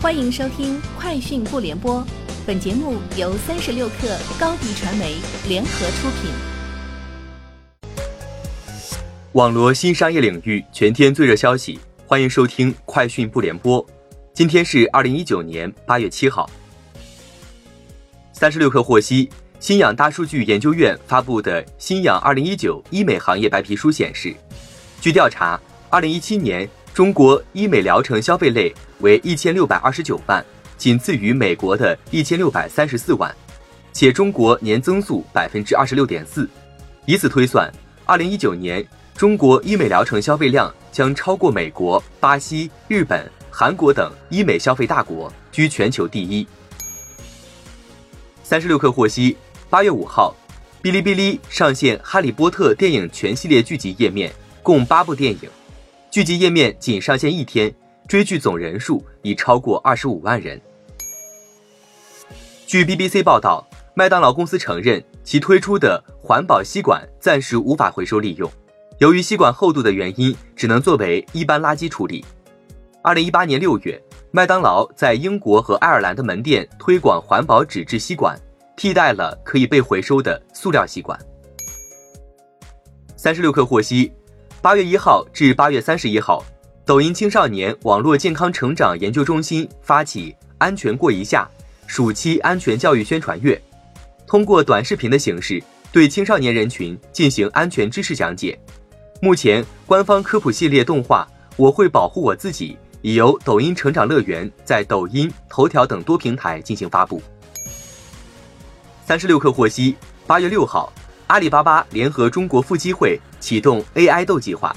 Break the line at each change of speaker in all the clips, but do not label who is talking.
欢迎收听《快讯不联播》，本节目由三十六克高低传媒联合出品。
网罗新商业领域全天最热消息，欢迎收听《快讯不联播》。今天是二零一九年八月七号。三十六克获悉，新氧大数据研究院发布的《新氧二零一九医美行业白皮书》显示，据调查，二零一七年中国医美疗程消费类。为一千六百二十九万，仅次于美国的一千六百三十四万，且中国年增速百分之二十六点四，以此推算，二零一九年中国医美疗程消费量将超过美国、巴西、日本、韩国等医美消费大国，居全球第一。三十六氪获悉，八月五号，哔哩哔哩上线《哈利波特》电影全系列剧集页面，共八部电影，剧集页面仅上线一天。追剧总人数已超过二十五万人。据 BBC 报道，麦当劳公司承认其推出的环保吸管暂时无法回收利用，由于吸管厚度的原因，只能作为一般垃圾处理。二零一八年六月，麦当劳在英国和爱尔兰的门店推广环保纸质吸管，替代了可以被回收的塑料吸管。三十六氪获悉，八月一号至八月三十一号。抖音青少年网络健康成长研究中心发起“安全过一下”暑期安全教育宣传月，通过短视频的形式对青少年人群进行安全知识讲解。目前，官方科普系列动画《我会保护我自己》已由抖音成长乐园在抖音、头条等多平台进行发布。三十六氪获悉，八月六号，阿里巴巴联合中国腹肌会启动 AI 豆计划。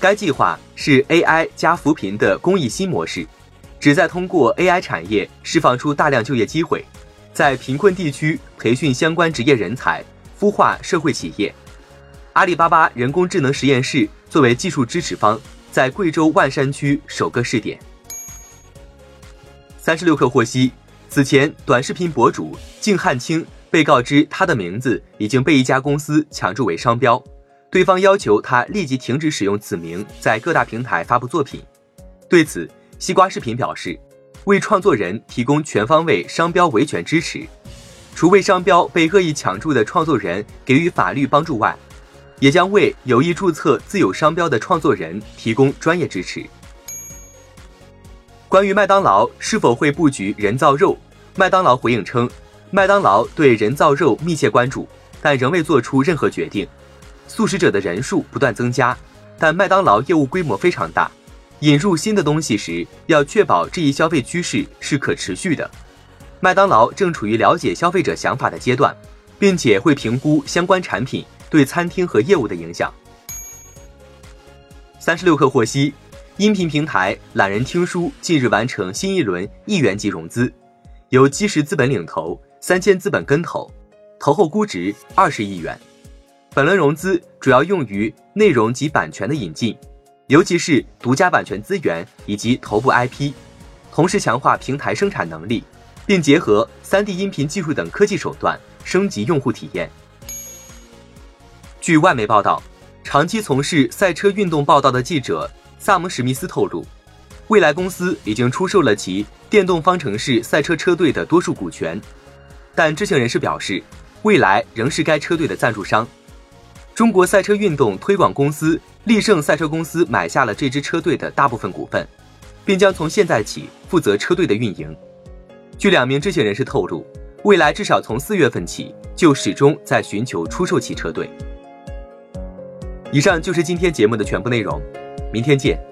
该计划是 AI 加扶贫的公益新模式，旨在通过 AI 产业释放出大量就业机会，在贫困地区培训相关职业人才，孵化社会企业。阿里巴巴人工智能实验室作为技术支持方，在贵州万山区首个试点。三十六氪获悉，此前短视频博主敬汉卿被告知他的名字已经被一家公司抢注为商标。对方要求他立即停止使用此名在各大平台发布作品。对此，西瓜视频表示，为创作人提供全方位商标维权支持，除为商标被恶意抢注的创作人给予法律帮助外，也将为有意注册自有商标的创作人提供专业支持。关于麦当劳是否会布局人造肉，麦当劳回应称，麦当劳对人造肉密切关注，但仍未做出任何决定。素食者的人数不断增加，但麦当劳业务规模非常大，引入新的东西时要确保这一消费趋势是可持续的。麦当劳正处于了解消费者想法的阶段，并且会评估相关产品对餐厅和业务的影响。三十六氪获悉，音频平台懒人听书近日完成新一轮亿元级融资，由基石资本领投，三千资本跟投，投后估值二十亿元。本轮融资主要用于内容及版权的引进，尤其是独家版权资源以及头部 IP，同时强化平台生产能力，并结合 3D 音频技术等科技手段升级用户体验。据外媒报道，长期从事赛车运动报道的记者萨姆史密斯透露，未来公司已经出售了其电动方程式赛车车队的多数股权，但知情人士表示，未来仍是该车队的赞助商。中国赛车运动推广公司力胜赛车公司买下了这支车队的大部分股份，并将从现在起负责车队的运营。据两名知情人士透露，未来至少从四月份起就始终在寻求出售其车队。以上就是今天节目的全部内容，明天见。